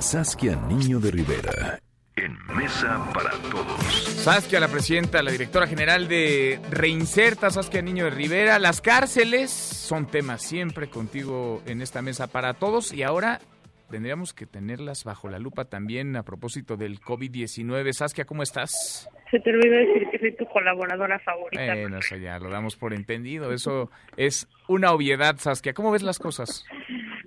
Saskia Niño de Rivera. En Mesa para Todos. Saskia, la presidenta, la directora general de Reinserta, Saskia Niño de Rivera. Las cárceles son temas siempre contigo en esta Mesa para Todos y ahora tendríamos que tenerlas bajo la lupa también a propósito del COVID-19. Saskia, ¿cómo estás? Se te olvidó decir que soy tu colaboradora favorita. Bueno, eso ya lo damos por entendido. Eso es una obviedad, Saskia. ¿Cómo ves las cosas?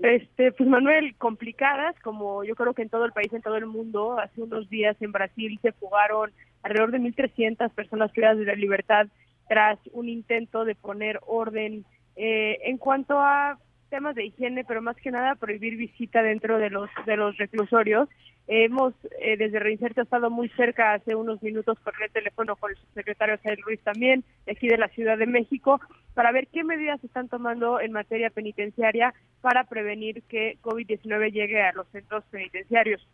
Este, pues Manuel, complicadas, como yo creo que en todo el país, en todo el mundo. Hace unos días en Brasil se fugaron alrededor de 1.300 personas privadas de la libertad tras un intento de poner orden eh, en cuanto a temas de higiene, pero más que nada prohibir visita dentro de los de los reclusorios. hemos eh, desde Reinserto estado muy cerca hace unos minutos por el teléfono con el subsecretario Sael Ruiz también, de aquí de la Ciudad de México, para ver qué medidas se están tomando en materia penitenciaria para prevenir que COVID-19 llegue a los centros penitenciarios.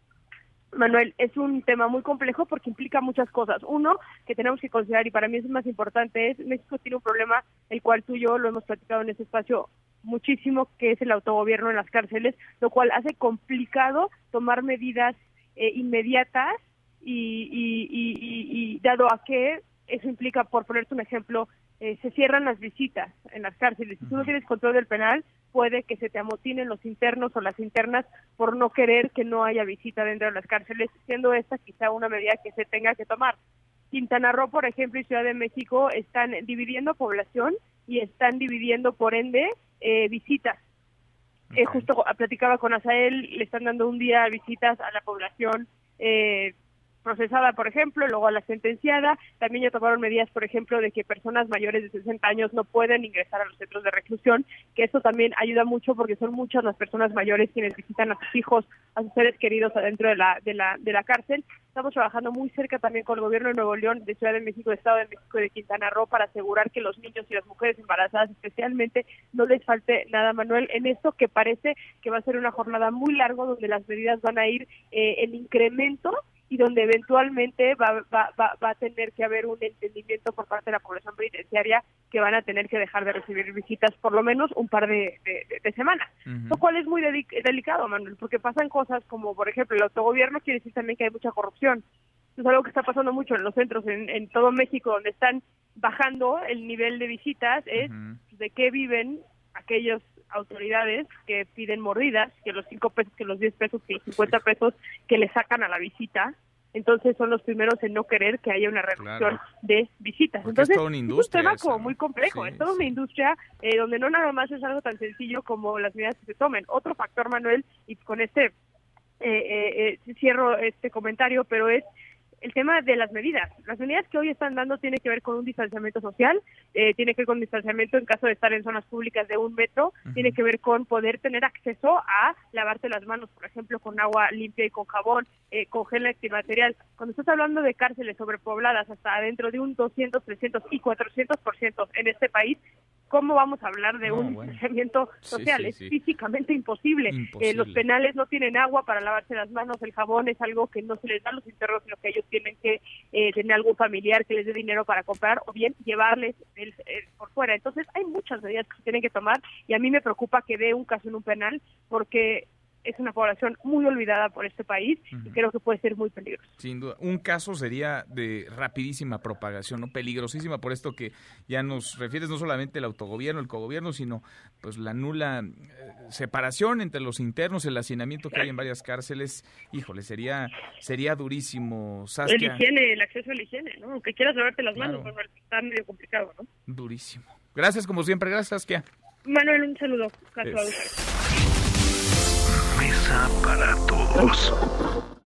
Manuel, es un tema muy complejo porque implica muchas cosas. Uno, que tenemos que considerar, y para mí es más importante, es México tiene un problema, el cual tú y yo lo hemos platicado en este espacio muchísimo, que es el autogobierno en las cárceles, lo cual hace complicado tomar medidas eh, inmediatas y, y, dado a que eso implica, por ponerte un ejemplo, eh, se cierran las visitas en las cárceles. Si tú no tienes control del penal, puede que se te amotinen los internos o las internas por no querer que no haya visita dentro de las cárceles, siendo esta quizá una medida que se tenga que tomar. Quintana Roo, por ejemplo, y Ciudad de México están dividiendo población y están dividiendo, por ende, eh, visitas. Eh, justo platicaba con Asael, le están dando un día visitas a la población eh, procesada, por ejemplo, luego a la sentenciada. También ya tomaron medidas, por ejemplo, de que personas mayores de 60 años no pueden ingresar a los centros de reclusión, que eso también ayuda mucho porque son muchas las personas mayores quienes visitan a sus hijos, a sus seres queridos adentro de la, de la, de la cárcel. Estamos trabajando muy cerca también con el gobierno de Nuevo León, de Ciudad de México, de Estado de México y de Quintana Roo para asegurar que los niños y las mujeres embarazadas especialmente no les falte nada, Manuel, en esto que parece que va a ser una jornada muy larga donde las medidas van a ir eh, en incremento y donde eventualmente va, va, va, va, a tener que haber un entendimiento por parte de la población penitenciaria que van a tener que dejar de recibir visitas por lo menos un par de, de, semanas, lo cual es muy delicado, Manuel, porque pasan cosas como, por ejemplo, el autogobierno quiere decir también que hay mucha corrupción. Es algo que está pasando mucho en los centros en, en todo México, donde están bajando el nivel de visitas, es de qué viven aquellos autoridades que piden mordidas, que los 5 pesos, que los 10 pesos, que los 50 pesos que le sacan a la visita, entonces son los primeros en no querer que haya una reducción de visitas. entonces, es, un tema como muy complejo, es toda una industria eh, donde no nada más es algo tan sencillo como las medidas que se tomen. Otro factor, Manuel, y con este eh, eh, eh cierro este comentario, pero es el tema de las medidas. Las medidas que hoy están dando tiene que ver con un distanciamiento social, eh, tiene que ver con distanciamiento en caso de estar en zonas públicas de un metro, tiene que ver con poder tener acceso a lavarte las manos, por ejemplo, con agua limpia y con jabón, eh, con gel antibacterial. Cuando estás hablando de cárceles sobrepobladas hasta dentro de un 200, 300 y 400% en este país, ¿cómo vamos a hablar de un distanciamiento social? es físicamente imposible. Eh, los penales no tienen agua para lavarse las manos, el jabón es algo que no se les da a los internos, sino que ellos tienen que eh, tener algún familiar que les dé dinero para comprar o bien llevarles el, por fuera. Entonces hay muchas medidas que se tienen que tomar y a mí me preocupa que dé un caso en un penal porque es una población muy olvidada por este país y creo que puede ser muy peligroso. Sin duda. Un caso sería de rapidísima propagación, ¿no? Peligrosísima por esto que ya nos refieres no solamente el autogobierno, el cogobierno, sino pues la nula eh, separación entre los internos, el hacinamiento que hay en varias cárceles. Híjole, sería sería durísimo, Saskia. El higiene, el acceso a la higiene, ¿no? Aunque quieras lavarte las manos, está medio complicado, ¿no? Durísimo. Gracias como siempre, gracias Saskia. Manuel, un saludo. Para todos.